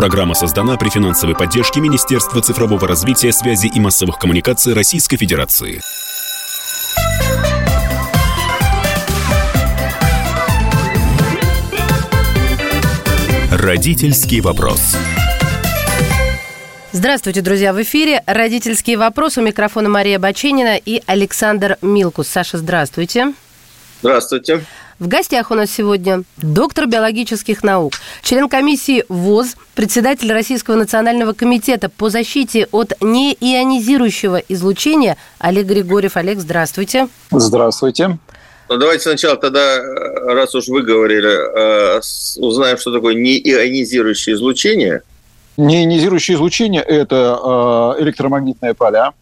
Программа создана при финансовой поддержке Министерства цифрового развития, связи и массовых коммуникаций Российской Федерации. Родительский вопрос. Здравствуйте, друзья! В эфире «Родительский вопрос». У микрофона Мария Баченина и Александр Милкус. Саша, здравствуйте. Здравствуйте. В гостях у нас сегодня доктор биологических наук, член комиссии ВОЗ, председатель Российского национального комитета по защите от неионизирующего излучения Олег Григорьев. Олег, здравствуйте. Здравствуйте. Ну, давайте сначала тогда, раз уж вы говорили, э, узнаем, что такое неионизирующее излучение. Неионизирующее излучение – это э, электромагнитные поля,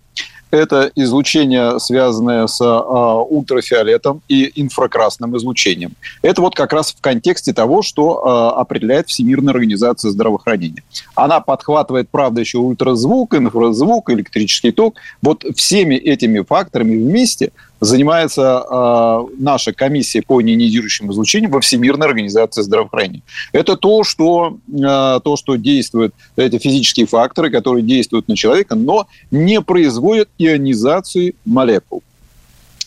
это излучение, связанное с а, ультрафиолетом и инфракрасным излучением. Это вот как раз в контексте того, что а, определяет Всемирная организация здравоохранения. Она подхватывает, правда, еще ультразвук, инфразвук, электрический ток. Вот всеми этими факторами вместе – занимается э, наша комиссия по неионизирующему излучению во Всемирной организации здравоохранения. Это то, что, э, то, что действует, эти физические факторы, которые действуют на человека, но не производят ионизации молекул.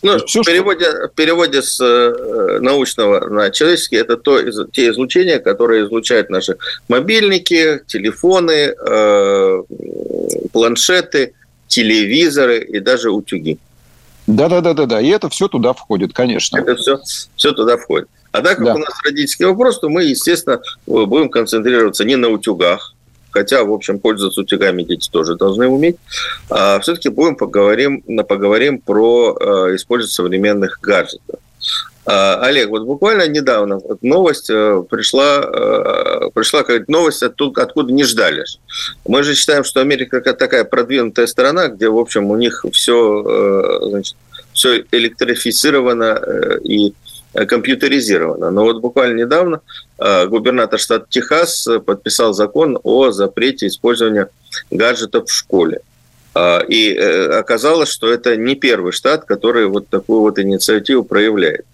Ну, все, в, переводе, что... в переводе с э, научного на человеческий это то, те излучения, которые излучают наши мобильники, телефоны, э, планшеты, телевизоры и даже утюги. Да, да, да, да, да. И это все туда входит, конечно. Это все, все туда входит. А так как да. у нас родительский вопрос, то мы, естественно, будем концентрироваться не на утюгах, хотя, в общем, пользоваться утюгами дети тоже должны уметь. А все-таки будем поговорим, поговорим про э, использование современных гаджетов. А, Олег, вот буквально недавно новость э, пришла, э, пришла какая-то новость оттуда, откуда не ждали. Мы же считаем, что Америка такая продвинутая страна, где, в общем, у них все, э, значит, все электрифицировано и компьютеризировано. Но вот буквально недавно губернатор штата Техас подписал закон о запрете использования гаджетов в школе. И оказалось, что это не первый штат, который вот такую вот инициативу проявляет.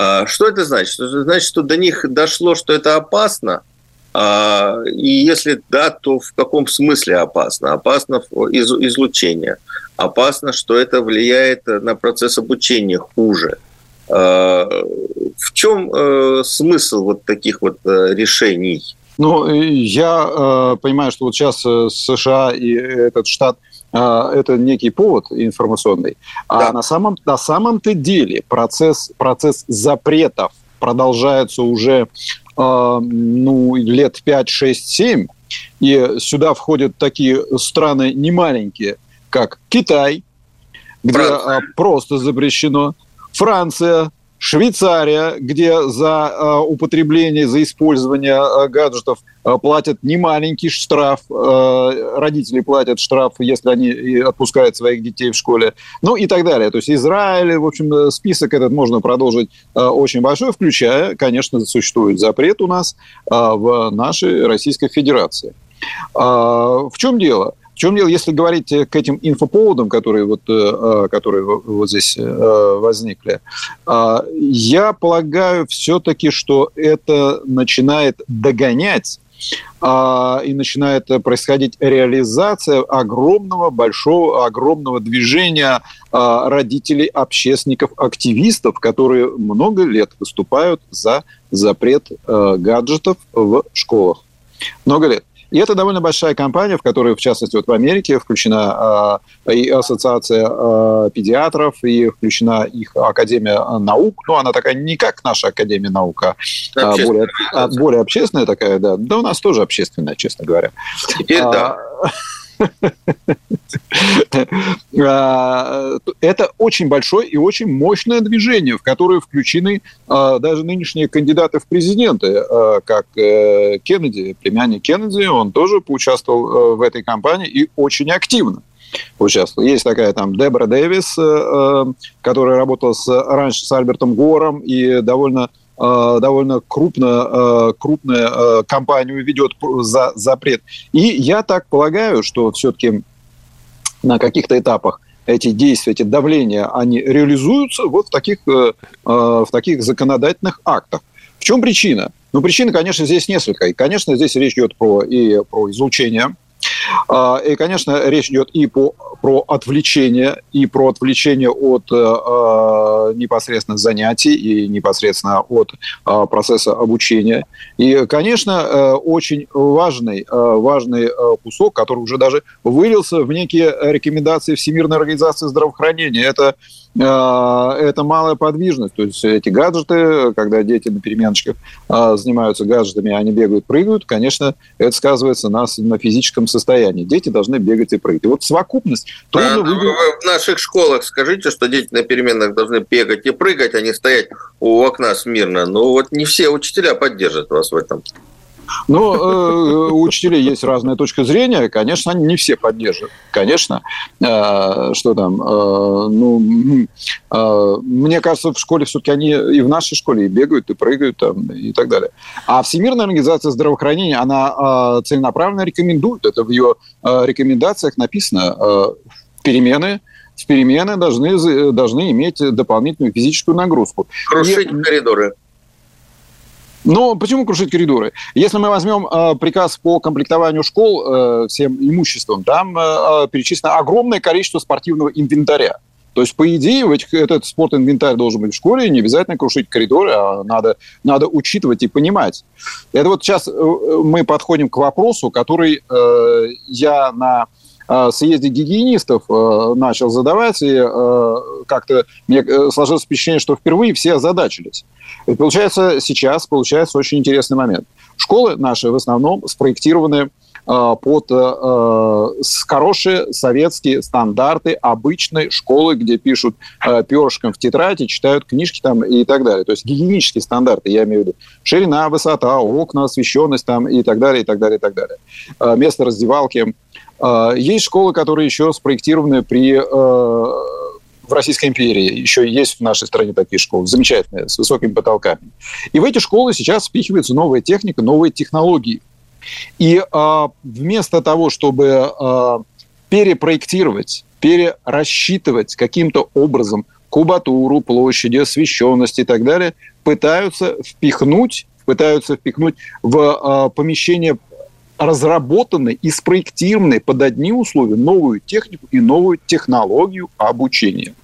А, что это значит? Это значит, что до них дошло, что это опасно, а, и если да, то в каком смысле опасно? Опасно из излучение. Опасно, что это влияет на процесс обучения хуже. А, в чем э, смысл вот таких вот э, решений? Ну, я э, понимаю, что вот сейчас США и этот штат – а, это некий повод информационный. А да. А на самом на самом-то деле процесс процесс запретов продолжается уже э, ну лет 5, 6, 7, и сюда входят такие страны немаленькие, как Китай, где Франция. просто запрещено, Франция, Швейцария, где за э, употребление, за использование э, гаджетов э, платят немаленький штраф, родители платят штраф, если они отпускают своих детей в школе, ну и так далее. То есть Израиль, в общем, список этот можно продолжить очень большой, включая, конечно, существует запрет у нас в нашей Российской Федерации. В чем дело? Чем дело, если говорить э, к этим инфоповодам, которые вот, э, а, которые вот здесь э, возникли, а, я полагаю все-таки, что это начинает догонять а, и начинает происходить реализация огромного, большого, огромного движения родителей, общественников, активистов, которые много лет выступают за запрет гаджетов в школах. Много лет. И это довольно большая компания, в которой, в частности, вот в Америке включена э, и ассоциация э, педиатров, и включена их Академия наук. Ну, она такая не как наша Академия наук, а, а более, а, более общественная такая, да. Да у нас тоже общественная, честно говоря. Теперь а, да. А, это очень большое и очень мощное движение, в которое включены а, даже нынешние кандидаты в президенты, а, как э, Кеннеди, племянник Кеннеди, он тоже поучаствовал э, в этой кампании и очень активно участвовал. Есть такая там Дебра Дэвис, э, которая работала с, раньше с Альбертом Гором и довольно довольно крупно, э, крупная э, компанию ведет за запрет. И я так полагаю, что все-таки на каких-то этапах эти действия, эти давления, они реализуются вот в таких, в таких законодательных актах. В чем причина? Но причин, конечно, здесь несколько. И, конечно, здесь речь идет про, и про излучение, и, конечно, речь идет и по, про отвлечение, и про отвлечение от э, а, непосредственно занятий и непосредственно от э, процесса обучения. И, конечно, э, очень важный, э, важный э, кусок, который уже даже вылился в некие рекомендации Всемирной организации здравоохранения. Это а, это малая подвижность. То есть эти гаджеты, когда дети на переменочках а, занимаются гаджетами, они бегают, прыгают, конечно, это сказывается на, на физическом состоянии. Дети должны бегать и прыгать. И вот совокупность трудно а, выиграть. В наших школах скажите, что дети на переменах должны бегать и прыгать, а не стоять у окна смирно. Ну вот не все учителя поддержат вас в этом. Но э, у учителей есть разная точка зрения. Конечно, они не все поддерживают. Конечно. Э, что там? Э, ну, э, мне кажется, в школе все-таки они и в нашей школе и бегают, и прыгают там, и так далее. А Всемирная организация здравоохранения, она э, целенаправленно рекомендует. Это в ее э, рекомендациях написано. Э, перемены перемены должны, должны иметь дополнительную физическую нагрузку. Крушить и, коридоры. Но почему крушить коридоры? Если мы возьмем э, приказ по комплектованию школ э, всем имуществом, там э, перечислено огромное количество спортивного инвентаря. То есть, по идее, в этих, этот спорт-инвентарь должен быть в школе, не обязательно крушить коридоры, а надо, надо учитывать и понимать. Это вот сейчас мы подходим к вопросу, который э, я на съезде гигиенистов э, начал задавать, и э, как-то мне сложилось впечатление, что впервые все озадачились. И получается, сейчас получается очень интересный момент. Школы наши в основном спроектированы э, под э, хорошие советские стандарты обычной школы, где пишут э, перышком в тетради, читают книжки там и так далее. То есть гигиенические стандарты, я имею в виду. Ширина, высота, окна, освещенность там и так далее, и так далее, и так далее. Э, место раздевалки. Э, есть школы, которые еще спроектированы при э, в Российской империи. Еще есть в нашей стране такие школы, замечательные, с высокими потолками. И в эти школы сейчас впихивается новая техника, новые технологии. И э, вместо того, чтобы э, перепроектировать, перерасчитывать каким-то образом кубатуру, площади, освещенность и так далее, пытаются впихнуть, пытаются впихнуть в э, помещение разработанной и спроектированной под одни условия новую технику и новую технологию обучения.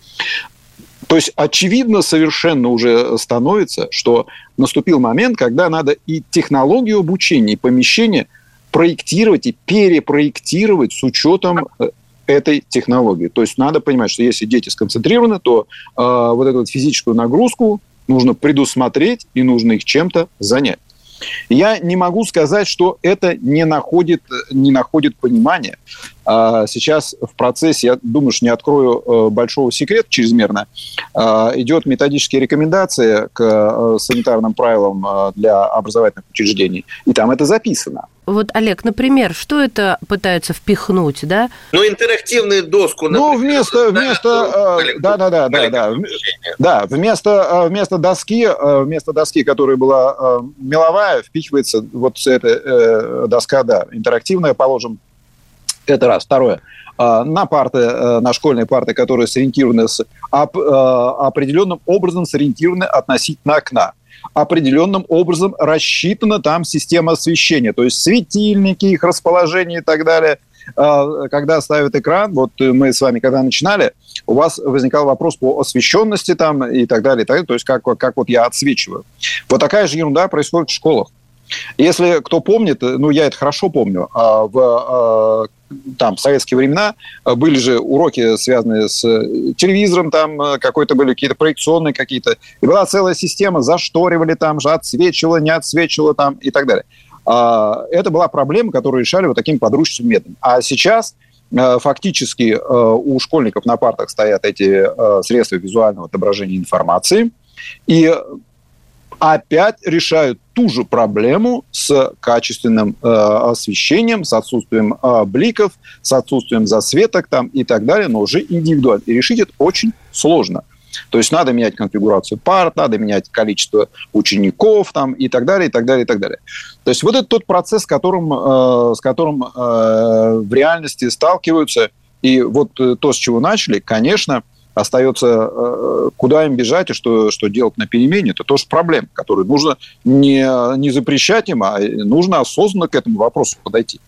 То есть очевидно совершенно уже становится, что наступил момент, когда надо и технологию обучения, и помещение проектировать и перепроектировать с учетом э, этой технологии. То есть надо понимать, что если дети сконцентрированы, то э, вот эту вот физическую нагрузку нужно предусмотреть и нужно их чем-то занять. Я не могу сказать, что это не находит, не находит понимания. А, сейчас в процессе, я думаю, что не открою э, большого секрета чрезмерно, а, идет методические рекомендации к э, санитарным правилам э, для образовательных учреждений, и там это записано. Вот, Олег, например, что это пытаются впихнуть, да? Ну, интерактивную доску, например. Ну, вместо, вместо, да, да, да, да, да, да, вместо, вместо доски, вместо доски, которая была меловая, впихивается вот эта доска, да, интерактивная, положим, это раз. Второе. На парты, э, на школьные парты, которые сориентированы с, оп, э, определенным образом сориентированы относительно окна определенным образом рассчитана там система освещения, то есть светильники, их расположение и так далее. А, когда ставят экран, вот мы с вами когда начинали, у вас возникал вопрос по освещенности там и так далее, и так далее то есть как, как вот я отсвечиваю. Вот такая же ерунда происходит в школах. Если кто помнит, ну я это хорошо помню, а в а, там в советские времена были же уроки, связанные с телевизором, там какой-то были какие-то проекционные какие-то. И была целая система, зашторивали там же, отсвечивало, не отсвечивало там и так далее. А, это была проблема, которую решали вот таким подручным методом. А сейчас фактически у школьников на партах стоят эти средства визуального отображения информации, и опять решают ту же проблему с качественным э, освещением, с отсутствием э, бликов, с отсутствием засветок там и так далее, но уже индивидуально. И решить это очень сложно. То есть надо менять конфигурацию парт, надо менять количество учеников там, и так далее, и так далее, и так далее. То есть вот это тот процесс, с которым, э, с которым э, в реальности сталкиваются. И вот э, то, с чего начали, конечно, остается, э, куда им бежать и что, что делать на перемене, это тоже проблема, которую нужно не, не запрещать им, а нужно осознанно к этому вопросу подойти.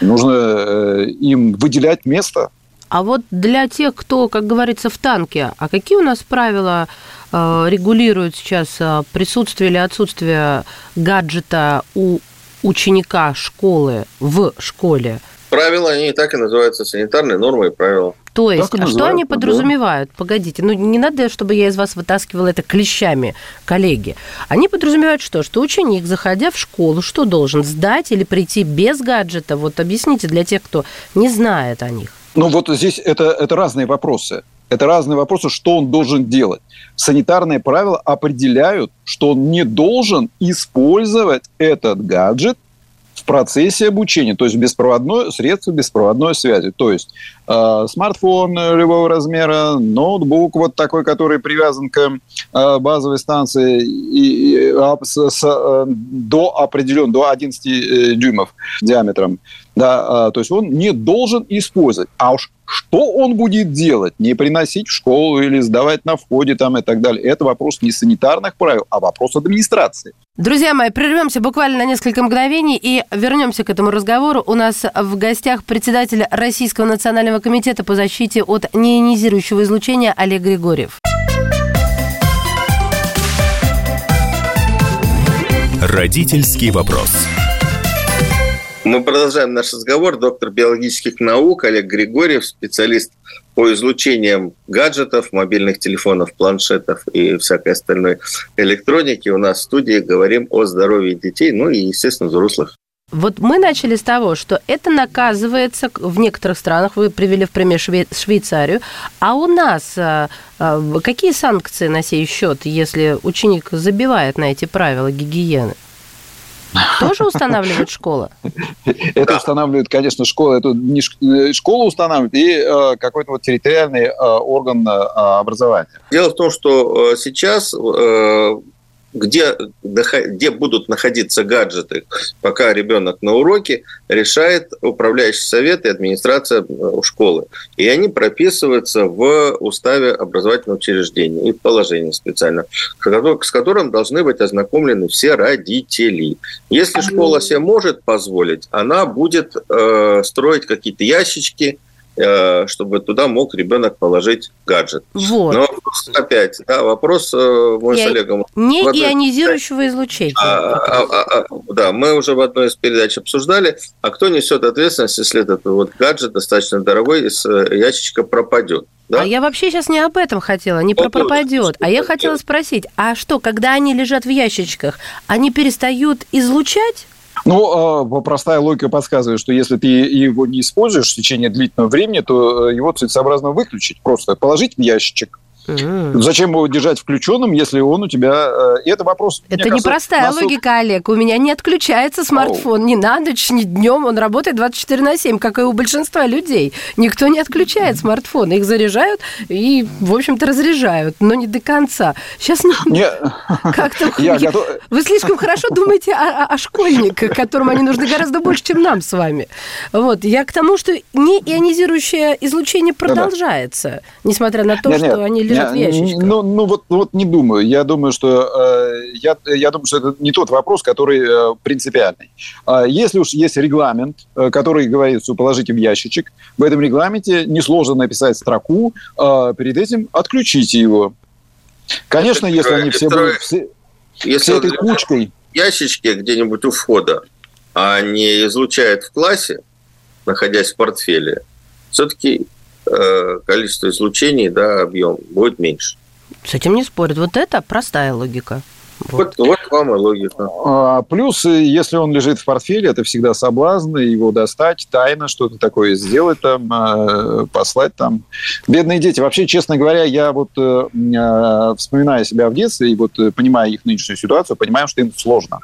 Нужно э, им выделять место. А вот для тех, кто, как говорится, в танке, а какие у нас правила э, регулируют сейчас присутствие или отсутствие гаджета у ученика школы в школе? Правила, они и так и называются санитарные нормы и правила. То есть, а что они подразумевают? Да. Погодите, ну не надо, чтобы я из вас вытаскивала это клещами, коллеги. Они подразумевают что? Что ученик, заходя в школу, что должен? Сдать или прийти без гаджета? Вот объясните для тех, кто не знает о них. Ну вот здесь это, это разные вопросы. Это разные вопросы, что он должен делать. Санитарные правила определяют, что он не должен использовать этот гаджет в процессе обучения, то есть беспроводное средство беспроводной связи, то есть э, смартфон любого размера, ноутбук вот такой, который привязан к э, базовой станции и, и, а, с, с, э, до определен до 11 э, дюймов диаметром, да, э, то есть он не должен использовать, а уж что он будет делать? Не приносить в школу или сдавать на входе там и так далее. Это вопрос не санитарных правил, а вопрос администрации. Друзья мои, прервемся буквально на несколько мгновений и вернемся к этому разговору. У нас в гостях председатель Российского национального комитета по защите от неионизирующего излучения Олег Григорьев. Родительский вопрос. Мы продолжаем наш разговор. Доктор биологических наук Олег Григорьев, специалист по излучениям гаджетов, мобильных телефонов, планшетов и всякой остальной электроники. У нас в студии говорим о здоровье детей, ну и, естественно, взрослых. Вот мы начали с того, что это наказывается в некоторых странах, вы привели в пример Швейцарию, а у нас а, а, какие санкции на сей счет, если ученик забивает на эти правила гигиены? Тоже устанавливает школа? Это устанавливает, конечно, школа. Это не э, школа устанавливает и э, какой-то вот территориальный э, орган образования. Дело в том, что сейчас где, где будут находиться гаджеты, пока ребенок на уроке, решает управляющий совет и администрация э, школы. И они прописываются в уставе образовательного учреждения и положении специально, с которым должны быть ознакомлены все родители. Если школа себе может позволить, она будет э, строить какие-то ящички, чтобы туда мог ребенок положить гаджет. Вот. Но опять, да, вопрос э, мой Я... с Олегом. Не одной... ионизирующего излучения. А, а, а, а, да, мы уже в одной из передач обсуждали, а кто несет ответственность, если этот вот гаджет достаточно дорогой из э, ящичка пропадет. Да? А я вообще сейчас не об этом хотела, не про пропадет. А я хотела спросить, а что, когда они лежат в ящичках, они перестают излучать? Ну, а, простая логика подсказывает, что если ты его не используешь в течение длительного времени, то э, его целесообразно выключить. Просто положить в ящичек. Зачем его держать включенным, если он у тебя... Э, и это вопрос... Это непростая нас... логика, Олег. У меня не отключается смартфон oh. ни на ночь, ни днем. Он работает 24 на 7, как и у большинства людей. Никто не отключает смартфон. Их заряжают и, в общем-то, разряжают, но не до конца. Сейчас не... как-то... Я готов... Вы слишком хорошо думаете о, о школьниках, которым они нужны гораздо больше, чем нам с вами. Вот. Я к тому, что неионизирующее излучение продолжается, несмотря на то, что они лежат в ящичках. Ну, ну вот, вот не думаю. Я думаю, что э, я, я думаю, что это не тот вопрос, который э, принципиальный. Э, если уж есть регламент, э, который говорит, что положите в ящичек, в этом регламенте несложно написать строку, э, перед этим отключите его. Конечно, это, если они все будут все, если все этой кучкой... ящички где-нибудь у входа, а не излучает в классе, находясь в портфеле, все-таки количество излучений, да, объем будет меньше. С этим не спорят. Вот это простая логика. Вот, вот, вот вам и логика. А, плюс, если он лежит в портфеле, это всегда соблазн его достать, тайно что-то такое сделать там, а, послать там. Бедные дети. Вообще, честно говоря, я вот э, вспоминаю себя в детстве и вот э, понимая их нынешнюю ситуацию, понимаю, что им сложно.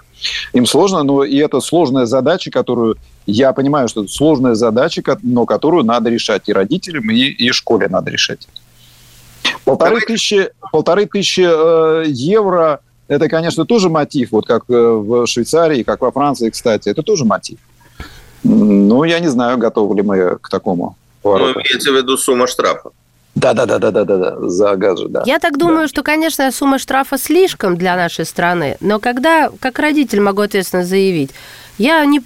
Им сложно, но и это сложная задача, которую я понимаю, что это сложная задача, но которую надо решать и родителям, и, и школе надо решать. Полторы тысячи, полторы тысячи э, евро – это, конечно, тоже мотив, вот как э, в Швейцарии, как во Франции, кстати, это тоже мотив. Ну, я не знаю, готовы ли мы к такому. Ну, имеется в виду сумма штрафа. Да, да, да, да, да, да, да, за гаджет, да. Я так думаю, да. что, конечно, сумма штрафа слишком для нашей страны, но когда, как родитель, могу ответственно заявить, я не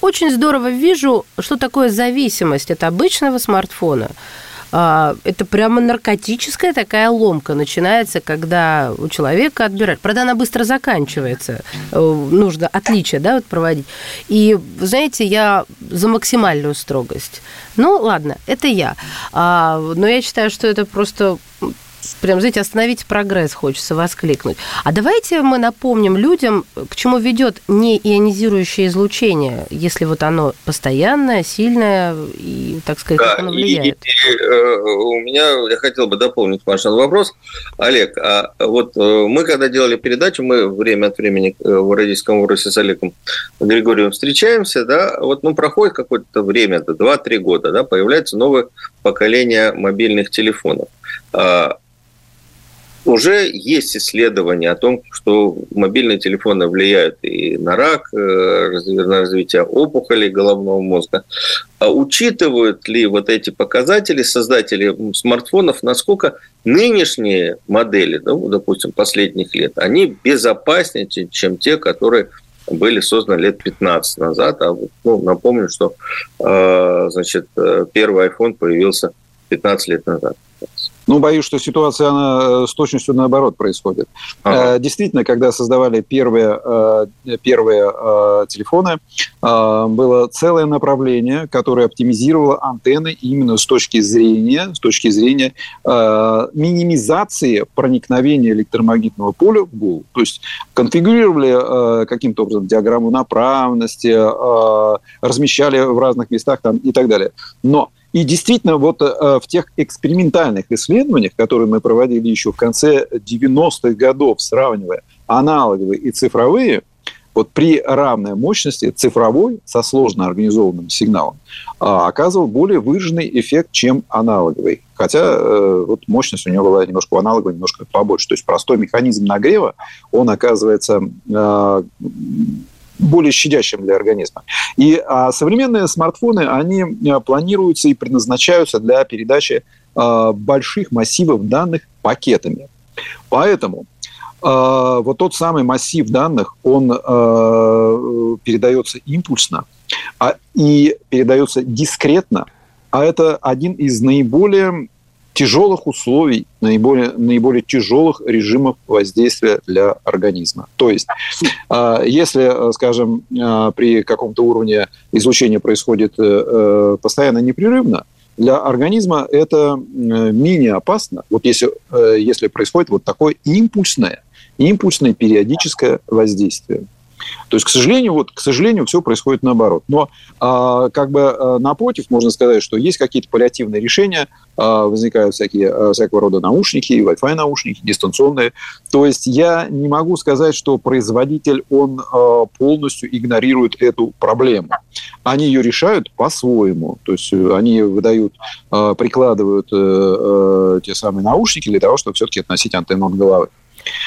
очень здорово вижу, что такое зависимость от обычного смартфона. А, это прямо наркотическая такая ломка начинается, когда у человека отбирают. Правда, она быстро заканчивается. Э, нужно отличие да, вот проводить. И, знаете, я за максимальную строгость. Ну, ладно, это я. А, но я считаю, что это просто прям, знаете, остановить прогресс хочется воскликнуть. А давайте мы напомним людям, к чему ведет неионизирующее излучение, если вот оно постоянное, сильное и, так сказать, да, как оно влияет. И, и, э, у меня, я хотел бы дополнить ваш вопрос. Олег, а вот э, мы, когда делали передачу, мы время от времени э, в Родительском вопросе с Олегом Григорьевым встречаемся, да, вот, ну, проходит какое-то время, 2-3 года, да, появляется новое поколение мобильных телефонов. Уже есть исследования о том, что мобильные телефоны влияют и на рак, э, на развитие опухолей головного мозга. А учитывают ли вот эти показатели создатели смартфонов, насколько нынешние модели, ну, допустим, последних лет, они безопаснее, чем те, которые были созданы лет 15 назад. А ну, напомню, что э, значит, э, первый iPhone появился 15 лет назад. Ну, боюсь, что ситуация она э, с точностью наоборот происходит. Ага. Э, действительно, когда создавали первые, э, первые телефоны, было целое направление, которое оптимизировало антенны именно с точки зрения, с точки зрения минимизации проникновения электромагнитного поля в голову. То есть конфигурировали каким-то образом диаграмму направленности, размещали в разных местах там, и так далее. Но и действительно, вот э, в тех экспериментальных исследованиях, которые мы проводили еще в конце 90-х годов, сравнивая аналоговые и цифровые, вот при равной мощности цифровой со сложно организованным сигналом а, оказывал более выраженный эффект, чем аналоговый. Хотя э, вот мощность у него была немножко у аналоговой немножко побольше. То есть простой механизм нагрева, он оказывается э, более щадящим для организма. И а, современные смартфоны, они а, планируются и предназначаются для передачи а, больших массивов данных пакетами. Поэтому а, вот тот самый массив данных, он а, передается импульсно а, и передается дискретно, а это один из наиболее тяжелых условий, наиболее, наиболее тяжелых режимов воздействия для организма. То есть, а, если, скажем, а, при каком-то уровне излучения происходит э, э, постоянно непрерывно, для организма это менее опасно, вот если, э, если происходит вот такое импульсное, импульсное периодическое воздействие. То есть, к сожалению, вот, к сожалению, все происходит наоборот. Но а, как бы а, напротив, можно сказать, что есть какие-то паллиативные решения, а, возникают всякие, а, всякого рода наушники, Wi-Fi наушники, дистанционные. То есть я не могу сказать, что производитель, он а, полностью игнорирует эту проблему. Они ее решают по-своему. То есть э, они выдают, а, прикладывают а, а, те самые наушники для того, чтобы все-таки относить антенну от головы.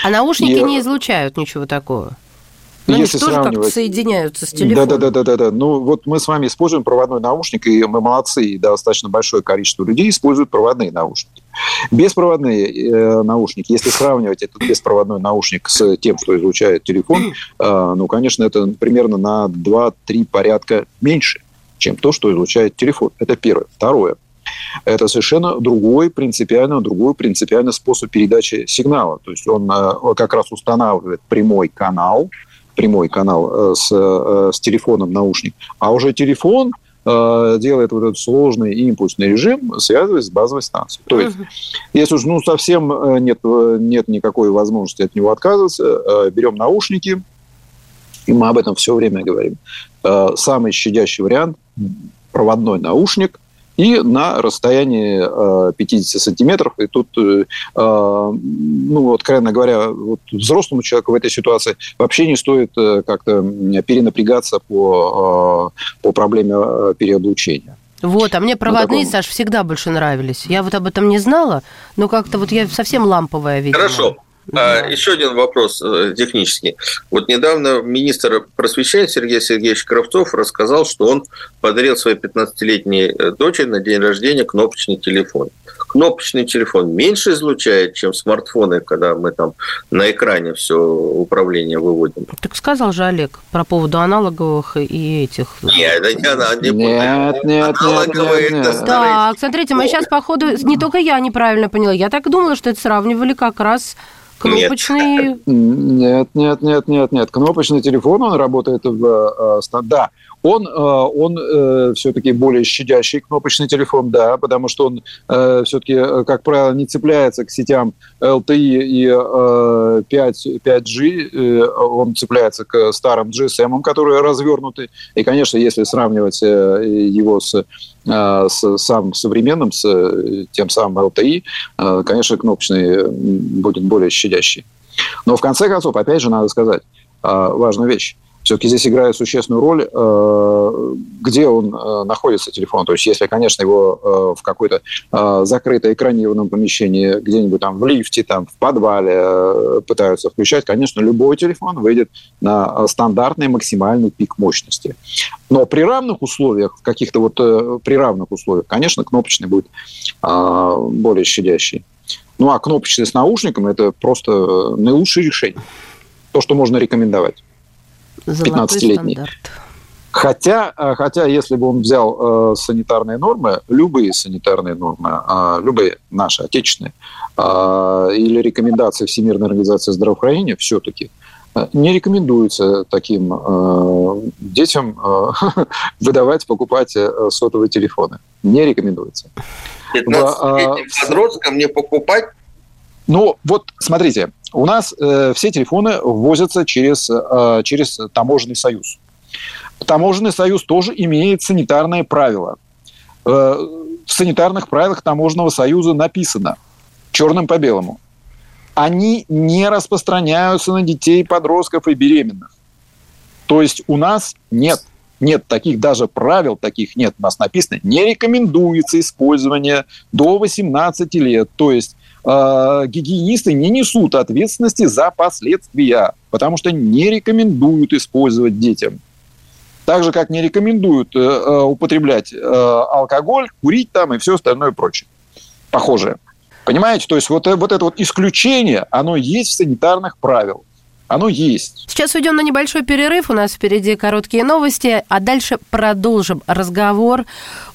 А наушники И... не излучают ничего такого? Но ну, если тоже как-то соединяются с телефоном. Да, да, да, да, да. Ну вот мы с вами используем проводной наушник, и мы молодцы, и достаточно большое количество людей используют проводные наушники. Беспроводные э, наушники, если сравнивать этот беспроводной наушник с тем, что излучает телефон, э, ну, конечно, это примерно на 2-3 порядка меньше, чем то, что излучает телефон. Это первое. Второе. Это совершенно другой, принципиально другой принципиальный способ передачи сигнала. То есть он э, как раз устанавливает прямой канал, прямой канал э, с, э, с телефоном наушник, а уже телефон э, делает вот этот сложный импульсный режим, связываясь с базовой станцией. То есть, если уж ну, совсем нет, нет никакой возможности от него отказываться, берем наушники, и мы об этом все время говорим. Самый щадящий вариант – проводной наушник, и на расстоянии 50 э, сантиметров. И тут, э, э, ну, откровенно говоря, вот взрослому человеку в этой ситуации вообще не стоит как-то перенапрягаться по, по проблеме переоблучения. Вот, а мне проводные, ну, Саш, всегда больше нравились. Я вот об этом не знала, но как-то вот я совсем ламповая видела. Хорошо. А, еще один вопрос э, технический. Вот недавно министр просвещения Сергей Сергеевич Кравцов рассказал, что он подарил своей 15-летней э, дочери на день рождения кнопочный телефон. кнопочный телефон меньше излучает, чем смартфоны, когда мы там на экране все управление выводим. Так сказал же Олег про поводу аналоговых и этих. Нет, это не, она, не нет, нет, аналоговые. Нет, нет, нет. Так, смотрите, мы сейчас, походу, не только я неправильно поняла, я так думала, что это сравнивали как раз кнопочный... Нет, нет, нет, нет, нет. Кнопочный телефон, он работает в... Э, да, он, э, он э, все-таки более щадящий кнопочный телефон, да, потому что он э, все-таки, как правило, не цепляется к сетям LTE и 5, 5G, он цепляется к старым GSM, которые развернуты. И, конечно, если сравнивать его с с самым современным, с тем самым LTE, конечно, кнопочный будет более щадящий. Но в конце концов, опять же, надо сказать важную вещь все-таки здесь играет существенную роль, э, где он э, находится, телефон. То есть, если, конечно, его э, в какой-то закрытой экранированном помещении, где-нибудь там в лифте, там в подвале пытаются включать, конечно, любой телефон выйдет на стандартный максимальный пик мощности. Но при равных условиях, каких-то вот при равных условиях, конечно, кнопочный будет более щадящий. Ну, а кнопочный с наушником – это просто наилучшее решение. То, что можно рекомендовать. 15-летний. Хотя, э, хотя, если бы он взял э, санитарные нормы, любые санитарные нормы, э, любые наши, отечественные, э, или рекомендации Всемирной организации здравоохранения, все-таки э, не рекомендуется таким э, детям э, выдавать, покупать э, сотовые телефоны. Не рекомендуется. 15-летним подросткам не покупать ну, вот смотрите, у нас э, все телефоны ввозятся через, э, через таможенный союз. Таможенный союз тоже имеет санитарные правила. Э, в санитарных правилах таможенного союза написано черным по белому. Они не распространяются на детей, подростков и беременных. То есть у нас нет нет таких даже правил, таких нет. У нас написано, не рекомендуется использование до 18 лет. То есть э, гигиенисты не несут ответственности за последствия, потому что не рекомендуют использовать детям. Так же, как не рекомендуют э, э употреблять э, алкоголь, курить там и все остальное прочее. Похожее. Понимаете? То есть вот, э, вот это вот исключение, оно есть в санитарных правилах. Оно есть. Сейчас уйдем на небольшой перерыв. У нас впереди короткие новости, а дальше продолжим разговор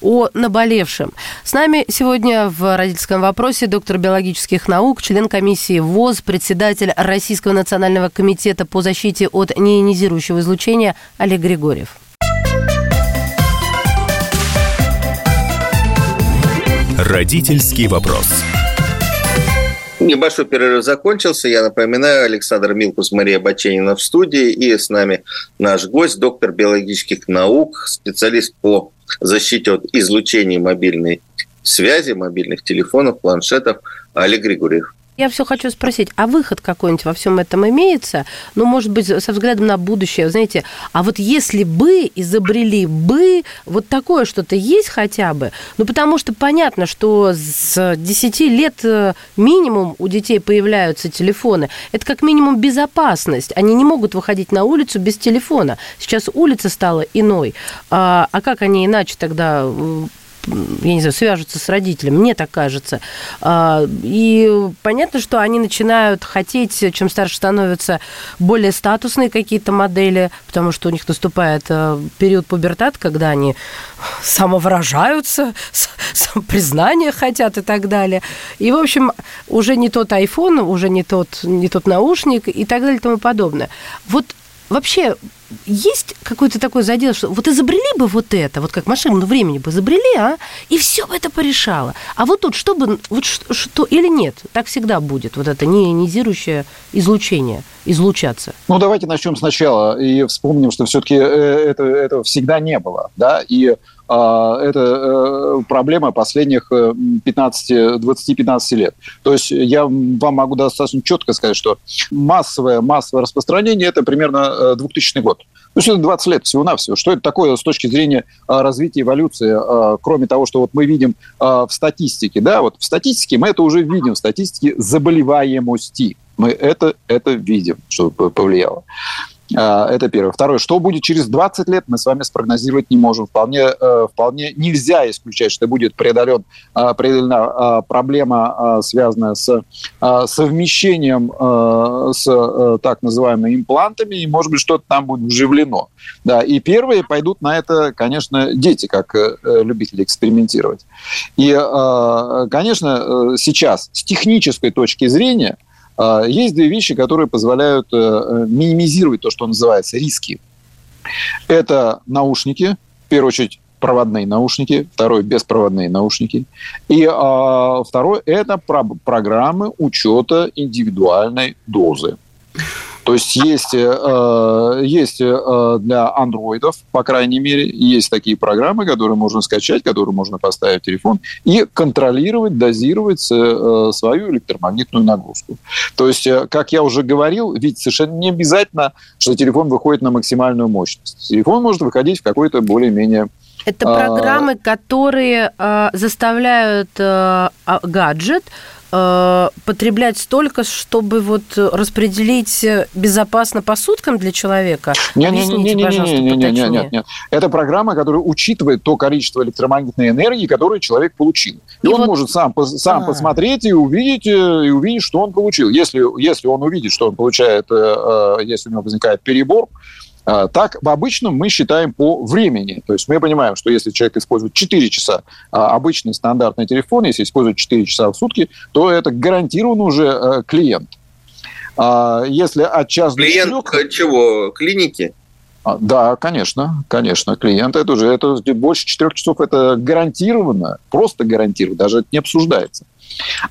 о наболевшем. С нами сегодня в родительском вопросе доктор биологических наук, член комиссии ВОЗ, председатель Российского национального комитета по защите от неионизирующего излучения Олег Григорьев. Родительский вопрос. Небольшой перерыв закончился. Я напоминаю, Александр Милкус, Мария Баченина в студии. И с нами наш гость, доктор биологических наук, специалист по защите от излучения мобильной связи, мобильных телефонов, планшетов Олег Григорьев. Я все хочу спросить, а выход какой-нибудь во всем этом имеется? Ну, может быть, со взглядом на будущее, знаете, а вот если бы изобрели бы, вот такое что-то есть хотя бы? Ну, потому что понятно, что с 10 лет э, минимум у детей появляются телефоны. Это как минимум безопасность. Они не могут выходить на улицу без телефона. Сейчас улица стала иной. А, а как они иначе тогда я не знаю, свяжутся с родителями, мне так кажется. А, и понятно, что они начинают хотеть, чем старше становятся, более статусные какие-то модели, потому что у них наступает э, период пубертат, когда они самовыражаются, признания хотят и так далее. И, в общем, уже не тот iPhone, уже не тот, не тот наушник и так далее и тому подобное. Вот вообще есть какой-то такой задел, что вот изобрели бы вот это, вот как машину времени бы изобрели, а, и все бы это порешало. А вот тут, чтобы, вот что, что или нет, так всегда будет, вот это неионизирующее излучение, излучаться. Ну, давайте начнем сначала и вспомним, что все-таки э, это, этого всегда не было, да, и это э, проблема последних 15, 20-15 лет. То есть я вам могу достаточно четко сказать, что массовое, массовое распространение – это примерно 2000 э, год. То есть это 20 лет всего-навсего. Что это такое с точки зрения а, развития эволюции, а, кроме того, что вот мы видим в статистике, да, вот в статистике мы это уже видим, в статистике заболеваемости. Мы это, это видим, что повлияло. А, это первое. Второе. Что будет через 20 лет, мы с вами спрогнозировать не можем. Вполне, э, вполне нельзя исключать, что будет преодолен, а, преодолена а, проблема, связанная с совмещением с э, так называемыми имплантами, и, может быть, что-то там будет вживлено. Да, и первые пойдут на это, конечно, дети, как э, любители экспериментировать. И, конечно, сейчас с технической точки зрения – есть две вещи, которые позволяют э, э, минимизировать то, что называется риски. Это наушники, в первую очередь проводные наушники, второй беспроводные наушники. И а, второй это про- программы учета индивидуальной дозы. То есть есть, э, есть э, для андроидов, по крайней мере, есть такие программы, которые можно скачать, которые можно поставить в телефон и контролировать, дозировать э, свою электромагнитную нагрузку. То есть, как я уже говорил, ведь совершенно не обязательно, что телефон выходит на максимальную мощность. Телефон может выходить в какой-то более-менее это программы, которые э, заставляют э, гаджет Э, потреблять столько, чтобы вот распределить безопасно по суткам для человека? Не, Объясните, не, не, пожалуйста, не, не, не, не, нет, нет. Это программа, которая учитывает то количество электромагнитной энергии, которую человек получил. И, и он вот... может сам, сам посмотреть и увидеть, и увидеть, что он получил. Если, если он увидит, что он получает, если у него возникает перебор, так, в обычном мы считаем по времени. То есть мы понимаем, что если человек использует 4 часа, а, обычный стандартный телефон, если использует 4 часа в сутки, то это гарантированно уже э, клиент. А, если от часа Клиент до 4... чего? Клиники? Да, конечно, конечно, клиент это уже это больше четырех часов это гарантированно, просто гарантированно, даже это не обсуждается.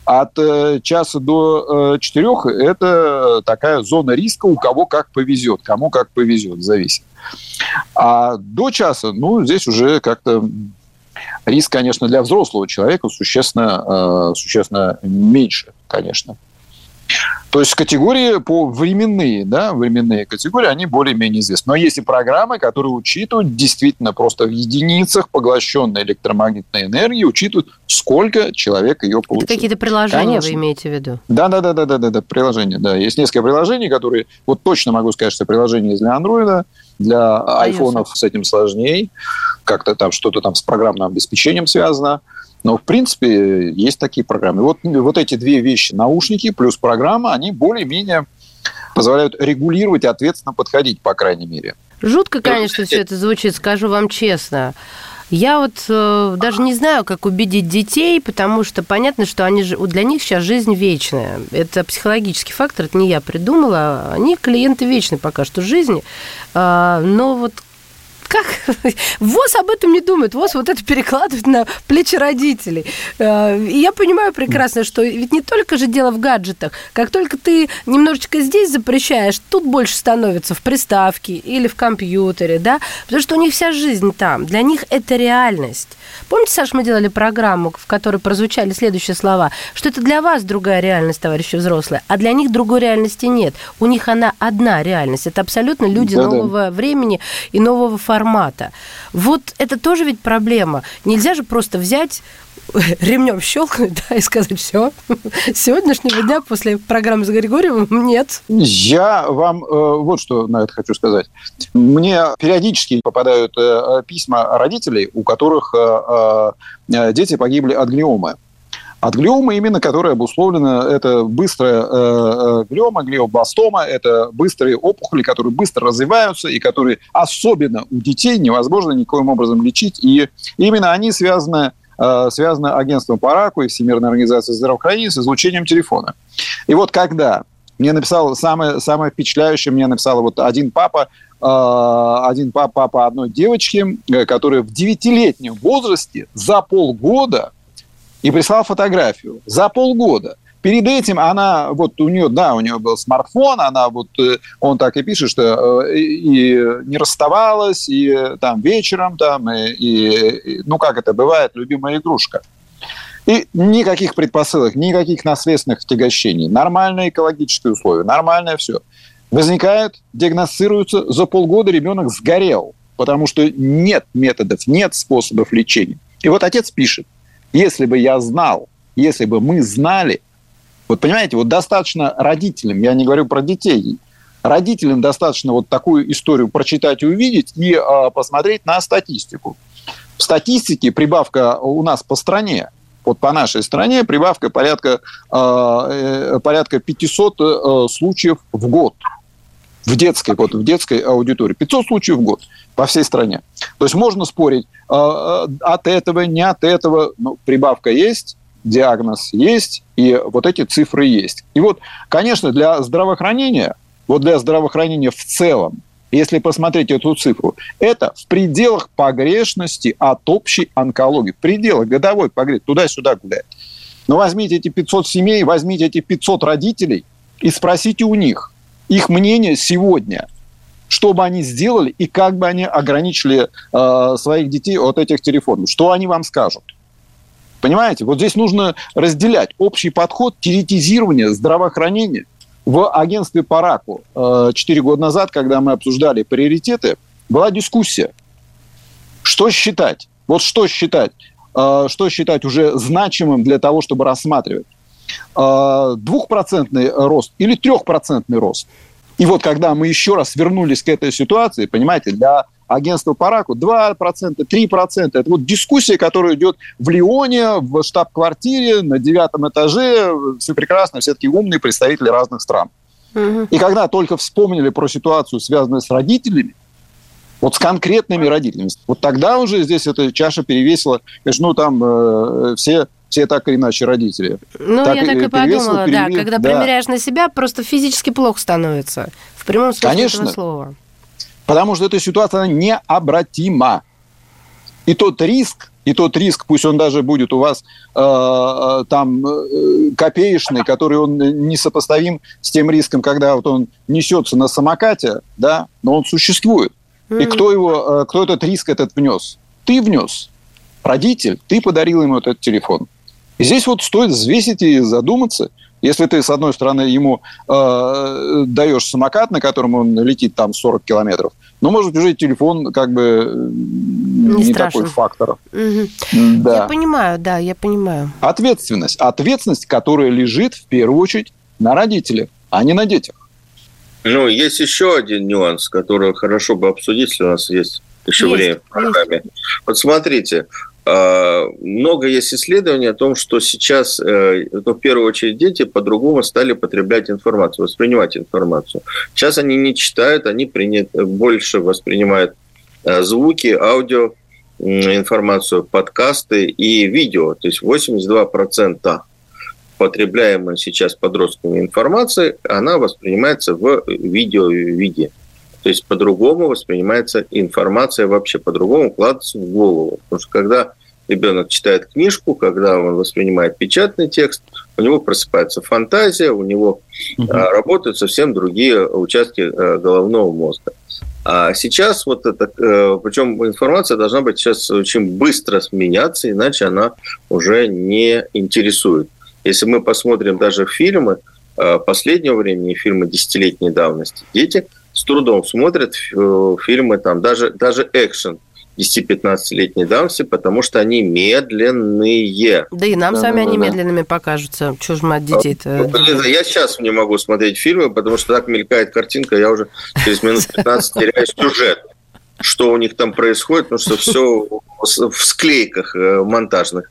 От э, часа до э, четырех это такая зона риска, у кого как повезет, кому как повезет, зависит. А до часа, ну, здесь уже как-то риск, конечно, для взрослого человека существенно, э, существенно меньше, конечно. То есть категории по временные, да, временные категории, они более-менее известны. Но есть и программы, которые учитывают действительно просто в единицах поглощенной электромагнитной энергии, учитывают, сколько человек ее получил. Какие-то приложения Конечно. вы имеете в виду? Да, да, да, да, да, да, да, приложения, да. Есть несколько приложений, которые, вот точно могу сказать, что приложение для андроида, для айфонов с этим сложнее, как-то там что-то там с программным обеспечением связано. Но, в принципе, есть такие программы. Вот, вот эти две вещи, наушники плюс программа, они более-менее позволяют регулировать и ответственно подходить, по крайней мере. Жутко, конечно, все это звучит, скажу вам честно. Я вот э, даже не знаю, как убедить детей, потому что понятно, что они же, для них сейчас жизнь вечная. Это психологический фактор, это не я придумала. Они клиенты вечны пока что жизни. Э, но вот как ВОЗ об этом не думает. ВОЗ вот это перекладывает на плечи родителей. Э, и я понимаю прекрасно, что ведь не только же дело в гаджетах. Как только ты немножечко здесь запрещаешь, тут больше становится в приставке или в компьютере, да, потому что у них вся жизнь там. Для них это реальность. Помните, Саш, мы делали программу, в которой прозвучали следующие слова, что это для вас другая реальность, товарищи взрослые, а для них другой реальности нет. У них она одна реальность. Это абсолютно люди да, нового да. времени и нового формата. Вот это тоже ведь проблема. Нельзя же просто взять ремнем щелкнуть, да, и сказать, все, сегодняшнего дня после программы с Григорьевым нет. Я вам э, вот что на это хочу сказать. Мне периодически попадают э, письма родителей, у которых э, э, дети погибли от глиомы. От глиомы именно, которая обусловлена, это быстрая э, э, глиома, глиобластома, это быстрые опухоли, которые быстро развиваются и которые особенно у детей невозможно никоим образом лечить. И именно они связаны Э, связано агентством по раку и Всемирной организацией здравоохранения с излучением телефона. И вот когда мне написал самое, самое впечатляющее, мне написал вот один папа, э, один папа, папа одной девочки, которая в девятилетнем возрасте за полгода и прислал фотографию. За полгода Перед этим она, вот у нее, да, у нее был смартфон, она вот, э, он так и пишет, что э, и не расставалась, и там вечером, там, и, и ну как это бывает, любимая игрушка. И никаких предпосылок, никаких наследственных отягощений, нормальные экологические условия, нормальное все. Возникает, диагностируется, за полгода ребенок сгорел, потому что нет методов, нет способов лечения. И вот отец пишет, если бы я знал, если бы мы знали, вот понимаете, вот достаточно родителям, я не говорю про детей, Родителям достаточно вот такую историю прочитать и увидеть и э, посмотреть на статистику. В статистике прибавка у нас по стране, вот по нашей стране прибавка порядка, э, порядка 500 э, случаев в год в детской, вот, в детской аудитории. 500 случаев в год по всей стране. То есть можно спорить э, от этого, не от этого. Но прибавка есть, диагноз есть, и вот эти цифры есть. И вот, конечно, для здравоохранения, вот для здравоохранения в целом, если посмотреть эту цифру, это в пределах погрешности от общей онкологии. В пределах годовой погрешности. Туда-сюда гуляет. Но возьмите эти 500 семей, возьмите эти 500 родителей и спросите у них, их мнение сегодня, что бы они сделали и как бы они ограничили э, своих детей от этих телефонов. Что они вам скажут? Понимаете? Вот здесь нужно разделять общий подход теоретизирования здравоохранения. В агентстве Параку э, 4 года назад, когда мы обсуждали приоритеты, была дискуссия. Что считать? Вот что считать? Э, что считать уже значимым для того, чтобы рассматривать? А, двухпроцентный рост или трехпроцентный рост. И вот когда мы еще раз вернулись к этой ситуации, понимаете, для агентства Параку 2%, 3%. Это вот дискуссия, которая идет в Лионе, в штаб-квартире, на девятом этаже. Все прекрасно, все такие умные представители разных стран. Угу. И когда только вспомнили про ситуацию, связанную с родителями, вот с конкретными родителями, вот тогда уже здесь эта чаша перевесила, конечно, ну там э, все все так или иначе родители. Ну, так я так и подумала, перевес, да, когда да. примеряешь на себя, просто физически плохо становится, в прямом смысле Конечно, этого слова. Потому что эта ситуация она необратима. И тот риск, и тот риск, пусть он даже будет у вас э, э там э, копеечный, который он несопоставим с тем риском, когда вот он несется на самокате, да, но он существует. И кто его, э, кто этот риск этот внес? Ты внес, родитель, ты подарил ему этот телефон. И здесь вот стоит взвесить и задуматься. Если ты, с одной стороны, ему э, даешь самокат, на котором он летит там 40 километров, но, может уже телефон как бы не, не такой фактор. Угу. Да. Я понимаю, да, я понимаю. Ответственность. Ответственность, которая лежит, в первую очередь, на родителях, а не на детях. Ну, есть еще один нюанс, который хорошо бы обсудить, если у нас есть еще есть, время в программе. Вот смотрите, много есть исследований о том, что сейчас, ну, в первую очередь, дети по-другому стали потреблять информацию, воспринимать информацию. Сейчас они не читают, они принят, больше воспринимают э, звуки, аудио, информацию, подкасты и видео. То есть 82% потребляемой сейчас подростками информации, она воспринимается в видео-виде. То есть по-другому воспринимается информация вообще, по-другому укладывается в голову. Потому что когда ребенок читает книжку, когда он воспринимает печатный текст, у него просыпается фантазия, у него угу. работают совсем другие участки э, головного мозга. А сейчас вот это, э, причем информация должна быть сейчас очень быстро сменяться, иначе она уже не интересует. Если мы посмотрим даже фильмы последнего времени, фильмы десятилетней давности, дети – с трудом смотрят э, фильмы, там, даже, даже экшен 10-15-летней давности, потому что они медленные. Да и нам да, сами да, они да. медленными покажутся. Чего же мы от детей-то? Ну, я сейчас не могу смотреть фильмы, потому что так мелькает картинка, я уже через минут 15 теряю сюжет что у них там происходит, потому что все в склейках э, монтажных.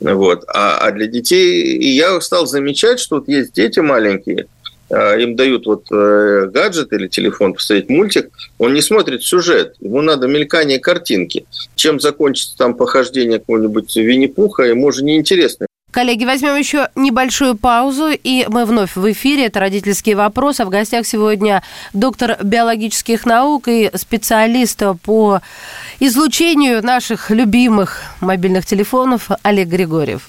Вот. А, а для детей... И я стал замечать, что вот есть дети маленькие, а, им дают вот э, гаджет или телефон, посмотреть мультик, он не смотрит сюжет, ему надо мелькание картинки. Чем закончится там похождение какого-нибудь Винни-Пуха, ему уже неинтересно. Коллеги, возьмем еще небольшую паузу, и мы вновь в эфире. Это «Родительские вопросы». А в гостях сегодня доктор биологических наук и специалист по излучению наших любимых мобильных телефонов Олег Григорьев.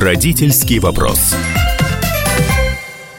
Родительский вопрос.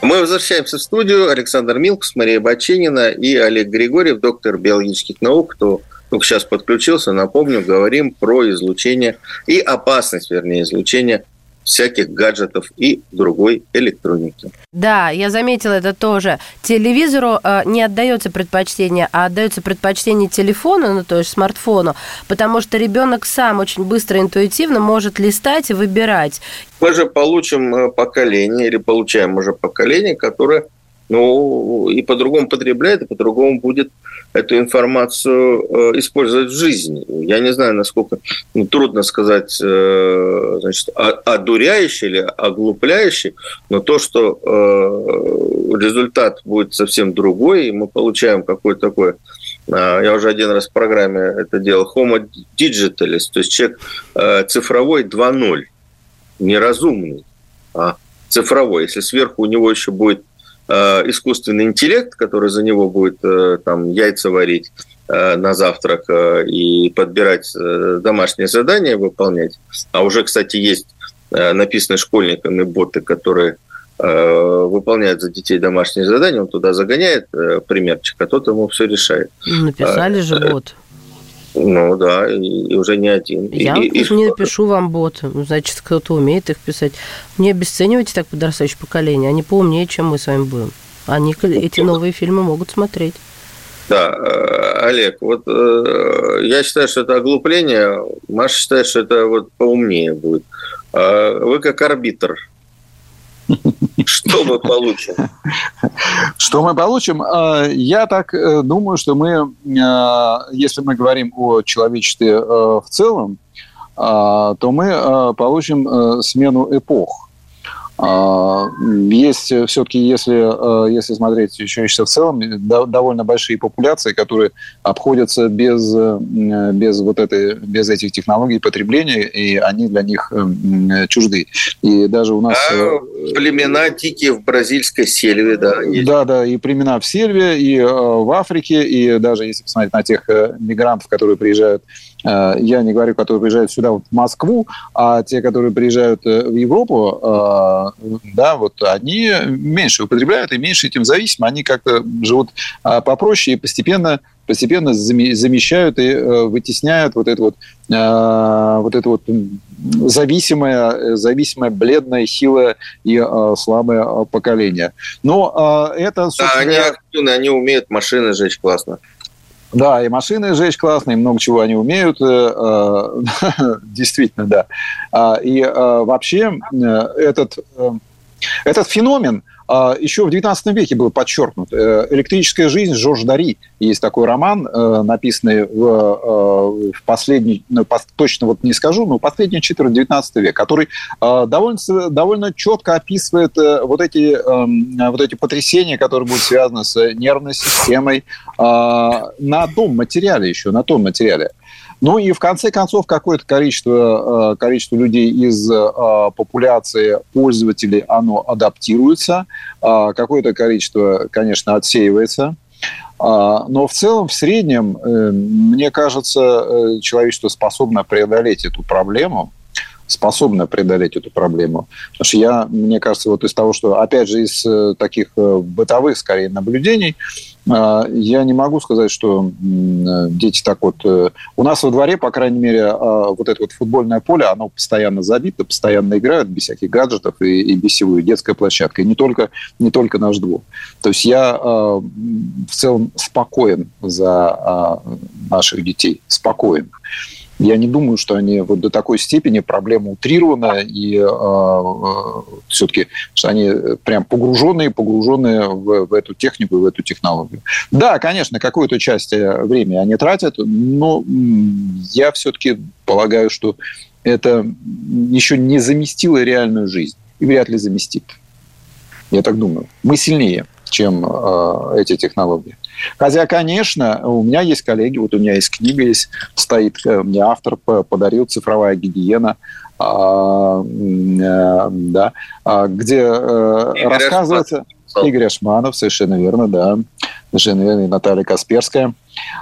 Мы возвращаемся в студию. Александр Милкус, Мария Баченина и Олег Григорьев, доктор биологических наук, кто только сейчас подключился. Напомню, говорим про излучение и опасность, вернее, излучения всяких гаджетов и другой электроники. Да, я заметила это тоже. Телевизору э, не отдается предпочтение, а отдается предпочтение телефону, ну то есть смартфону, потому что ребенок сам очень быстро, интуитивно может листать и выбирать. Мы же получим э, поколение или получаем уже поколение, которое ну, и по-другому потребляет, и по-другому будет эту информацию э, использовать в жизни. Я не знаю, насколько ну, трудно сказать, э, значит, одуряющий или оглупляющий, но то, что э, результат будет совсем другой, и мы получаем какой-то такой я уже один раз в программе это делал, homo digitalis, то есть человек цифровой 2.0, неразумный, а цифровой. Если сверху у него еще будет искусственный интеллект, который за него будет э, там яйца варить э, на завтрак и подбирать домашние задания выполнять. А уже, кстати, есть написанные школьниками боты, которые выполняет за детей домашние задания, он туда загоняет примерчик, а тот ему все решает. Написали а, же бот. Ну да, и, и уже не один. Я и, и, не напишу вам бот. Ну, значит, кто-то умеет их писать. Не обесценивайте так подрастающее поколение. Они поумнее, чем мы с вами будем. Они эти новые фильмы могут смотреть. Да, э, Олег, вот э, я считаю, что это оглупление, Маша считает, что это вот поумнее будет. А вы как арбитр что мы получим? Что мы получим? А, я так э, думаю, что мы, а, если мы говорим о человечестве э, в целом, а, то мы получим э, смену эпох. А, есть все-таки, если, э, если смотреть еще в целом, довольно большие популяции, которые обходятся без, э, без, вот этой, без этих технологий потребления, и они для них э, чужды. И даже у нас... А, племена дикие в бразильской сельве, да. Есть. Да, да, и племена в сельве, и в Африке, и даже если посмотреть на тех мигрантов, которые приезжают Э, я не говорю, которые приезжают сюда, в Москву, а те, которые приезжают э, в Европу, э, да, вот они меньше употребляют и меньше этим зависимы. Они как-то живут попроще и постепенно постепенно замещают и вытесняют вот это вот, вот это вот зависимое, зависимое, бледное, хилое и слабое поколение. Но это, собственно... Да, они активны, они умеют машины жечь классно. Да, и машины жечь классные, много чего они умеют, э, э, действительно, да. А, и э, вообще этот, этот феномен, а, еще в XIX веке был подчеркнут. Э, «Электрическая жизнь» Жорж Дари. Есть такой роман, э, написанный в, э, в последний, ну, точно вот не скажу, но последний четверть XIX века, который довольно, довольно четко описывает вот эти, эм, вот эти потрясения, которые будут связаны с нервной системой на том материале еще, на том материале. Ну и в конце концов какое-то количество, э, количество людей из э, популяции пользователей, оно адаптируется, э, какое-то количество, конечно, отсеивается. Но в целом, в среднем, мне кажется, человечество способно преодолеть эту проблему, способна преодолеть эту проблему. Потому что я, мне кажется, вот из того, что, опять же, из таких бытовых, скорее, наблюдений, а, я не могу сказать, что дети так вот... Э, у нас во дворе, по крайней мере, вот это вот футбольное поле, оно постоянно забито, постоянно играют без всяких гаджетов и, и бесевую детская площадка. И не только, не только наш двор. То есть я в целом спокоен за наших детей. Спокоен. Я не думаю, что они вот до такой степени проблема утрирована, и э, э, все-таки, что они прям погруженные, погруженные в, в эту технику и в эту технологию. Да, конечно, какую-то часть э, времени они тратят, но я все-таки полагаю, что это еще не заместило реальную жизнь и вряд ли заместит. Я так думаю. Мы сильнее, чем э, эти технологии. Хотя, конечно, у меня есть коллеги, вот у меня есть книга, есть, стоит, э, мне автор подарил «Цифровая гигиена», а, э, да, а, где э, рассказывается... Игорь Ашманов, совершенно верно, да. Совершенно верно, и Наталья Касперская.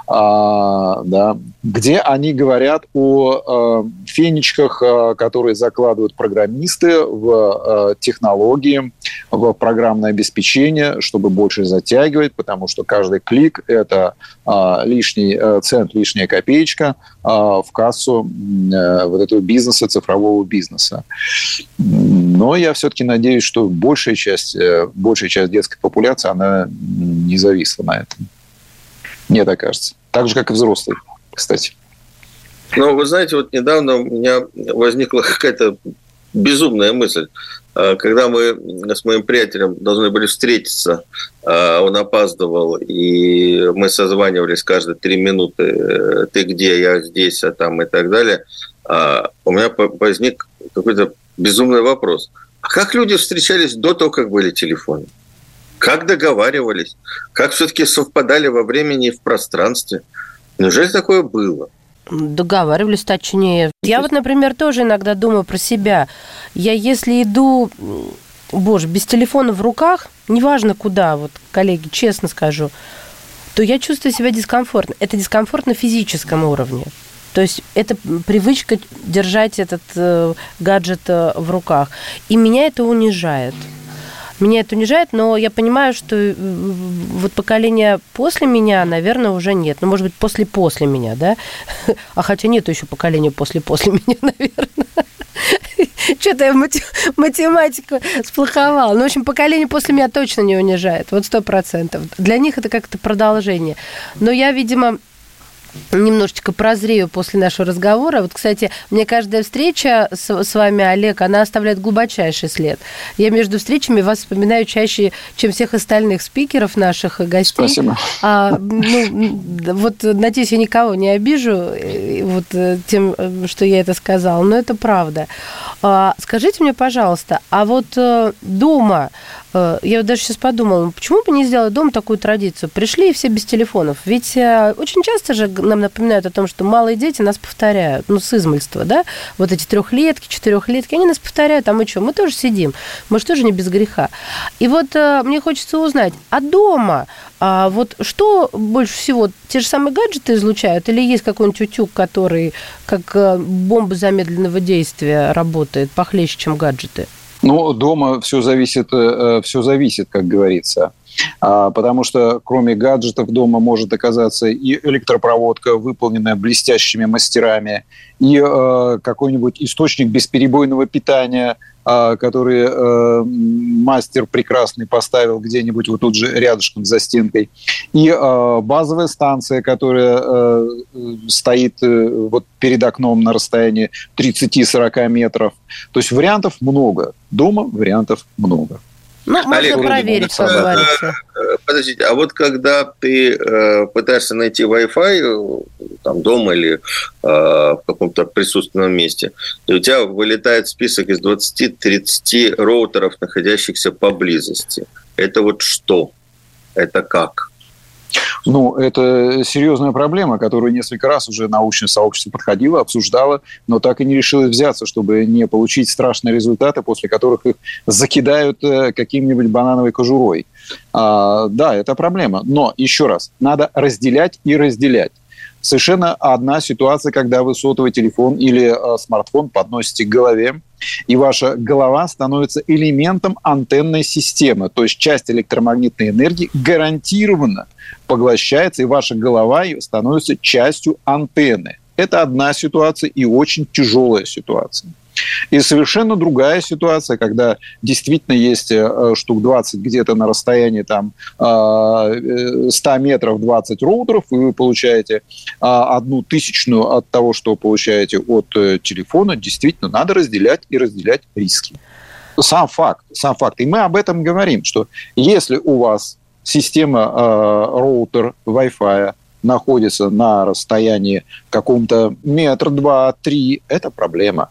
А, да, где они говорят о а, фенечках, а, которые закладывают программисты в технологии, в программное обеспечение, чтобы больше затягивать, потому что каждый клик – это лишний а, цент, лишняя копеечка в кассу а, вот этого бизнеса, цифрового бизнеса. Но я все-таки надеюсь, что большая часть, э, большая часть детской популяции, она не зависла на этом. Мне так кажется. Так же, как и взрослые, кстати. Ну, вы знаете, вот недавно у меня возникла какая-то безумная мысль. А, когда мы с моим приятелем должны были встретиться, а, он опаздывал, и мы созванивались каждые три минуты, ты где, я здесь, а там и так далее, а, у меня возник какой-то безумный вопрос. А как люди встречались до того, как были телефоны? Как договаривались? Как все-таки совпадали во времени и в пространстве? Неужели такое было? Договаривались точнее. Я вот, например, тоже иногда думаю про себя. Я если иду, боже, без телефона в руках, неважно куда, вот, коллеги, честно скажу, то я чувствую себя дискомфортно. Это дискомфорт на физическом уровне. То есть это привычка держать этот э, гаджет э, в руках. И меня это унижает. Меня это унижает, но я понимаю, что э, вот поколение после меня, наверное, уже нет. Ну, может быть, после-после меня, да? А хотя нет еще поколения после-после меня, наверное. Что-то я математику сплоховала. Ну, в общем, поколение после меня точно не унижает. Вот сто процентов. Для них это как-то продолжение. Но я, видимо, немножечко прозрею после нашего разговора. Вот, кстати, мне каждая встреча с, с вами, Олег, она оставляет глубочайший след. Я между встречами вас вспоминаю чаще, чем всех остальных спикеров наших гостей. Спасибо. А, ну, вот, надеюсь, я никого не обижу э, вот, э, тем, э, что я это сказала, но это правда. А, скажите мне, пожалуйста, а вот дома я вот даже сейчас подумала, почему бы не сделать дом такую традицию? Пришли и все без телефонов. Ведь э, очень часто же нам напоминают о том, что малые дети нас повторяют, ну, с измольства, да? Вот эти трехлетки, четырехлетки, они нас повторяют, а мы что? Мы тоже сидим, мы же тоже не без греха. И вот э, мне хочется узнать, а дома а вот что больше всего, те же самые гаджеты излучают или есть какой-нибудь утюг, который как бомба замедленного действия работает похлеще, чем гаджеты? Ну, дома все зависит, э, э, все зависит, как говорится. А, потому что кроме гаджетов дома может оказаться и электропроводка, выполненная блестящими мастерами, и э, какой-нибудь источник бесперебойного питания – а, который э, мастер прекрасный поставил где-нибудь вот тут же рядышком за стенкой, и э, базовая станция, которая э, стоит вот перед окном на расстоянии 30-40 метров. То есть вариантов много. Дома вариантов много. Ну, можно Олег, проверить, как говорится. Подождите, а вот когда ты э, пытаешься найти Wi-Fi э, там дома или э, в каком-то присутственном месте, и у тебя вылетает список из 20-30 роутеров, находящихся поблизости. Это вот что? Это как? Ну, это серьезная проблема, которую несколько раз уже научное сообщество подходило, обсуждало, но так и не решилось взяться, чтобы не получить страшные результаты, после которых их закидают э, каким-нибудь банановой кожурой. А, да, это проблема. Но еще раз, надо разделять и разделять. Совершенно одна ситуация, когда вы сотовый телефон или э, смартфон подносите к голове, и ваша голова становится элементом антенной системы, то есть часть электромагнитной энергии гарантированно поглощается, и ваша голова становится частью антенны. Это одна ситуация и очень тяжелая ситуация. И совершенно другая ситуация, когда действительно есть э, штук 20 где-то на расстоянии там 100 э, метров 20 роутеров, и вы получаете а, одну тысячную от того, что получаете от э, телефона, действительно надо разделять и разделять риски. Сам факт, сам факт. И мы об этом говорим, что если у вас система роутер Wi-Fi находится на расстоянии каком-то метр, два, три, это проблема.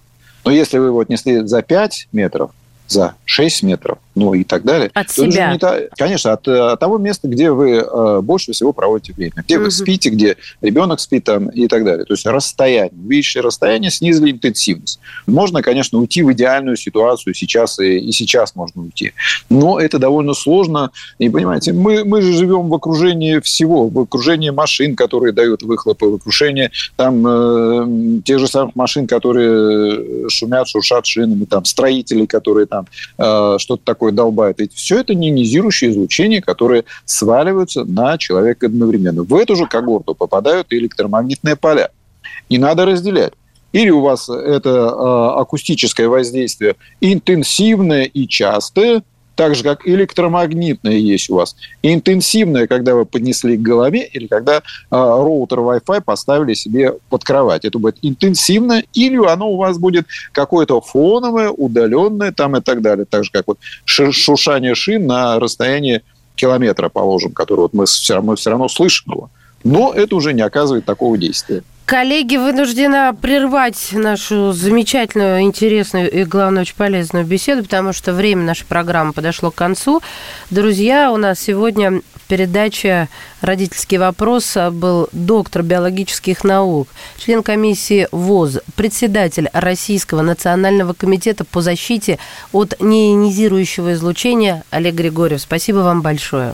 Но если вы его отнесли за 5 метров, за 6 метров, ну и так далее. От себя. Не та, конечно, от, от того места, где вы э, больше всего проводите время, где угу. вы спите, где ребенок спит там и так далее. То есть расстояние, увеличили расстояние, снизили интенсивность. Можно, конечно, уйти в идеальную ситуацию сейчас, и, и сейчас можно уйти. Но это довольно сложно. И понимаете, мы, мы же живем в окружении всего, в окружении машин, которые дают выхлопы, в окружении там э, тех же самых машин, которые шумят, шуршат шинами, там строителей, которые там э, что-то такое долбают. И все это неонизирующее излучение, которое сваливаются на человека одновременно. В эту же когорту попадают и электромагнитные поля. И надо разделять. Или у вас это э, акустическое воздействие интенсивное и частое, так же, как электромагнитное есть у вас. И интенсивное, когда вы поднесли к голове, или когда э, роутер Wi-Fi поставили себе под кровать. Это будет интенсивное, или оно у вас будет какое-то фоновое, удаленное там и так далее. Так же, как вот шуршание шин на расстоянии километра, положим, который вот мы все равно, все равно слышим его. Но это уже не оказывает такого действия. Коллеги, вынуждена прервать нашу замечательную, интересную и, главное, очень полезную беседу, потому что время нашей программы подошло к концу. Друзья, у нас сегодня в передаче «Родительский вопрос» был доктор биологических наук, член комиссии ВОЗ, председатель Российского национального комитета по защите от неионизирующего излучения Олег Григорьев. Спасибо вам большое.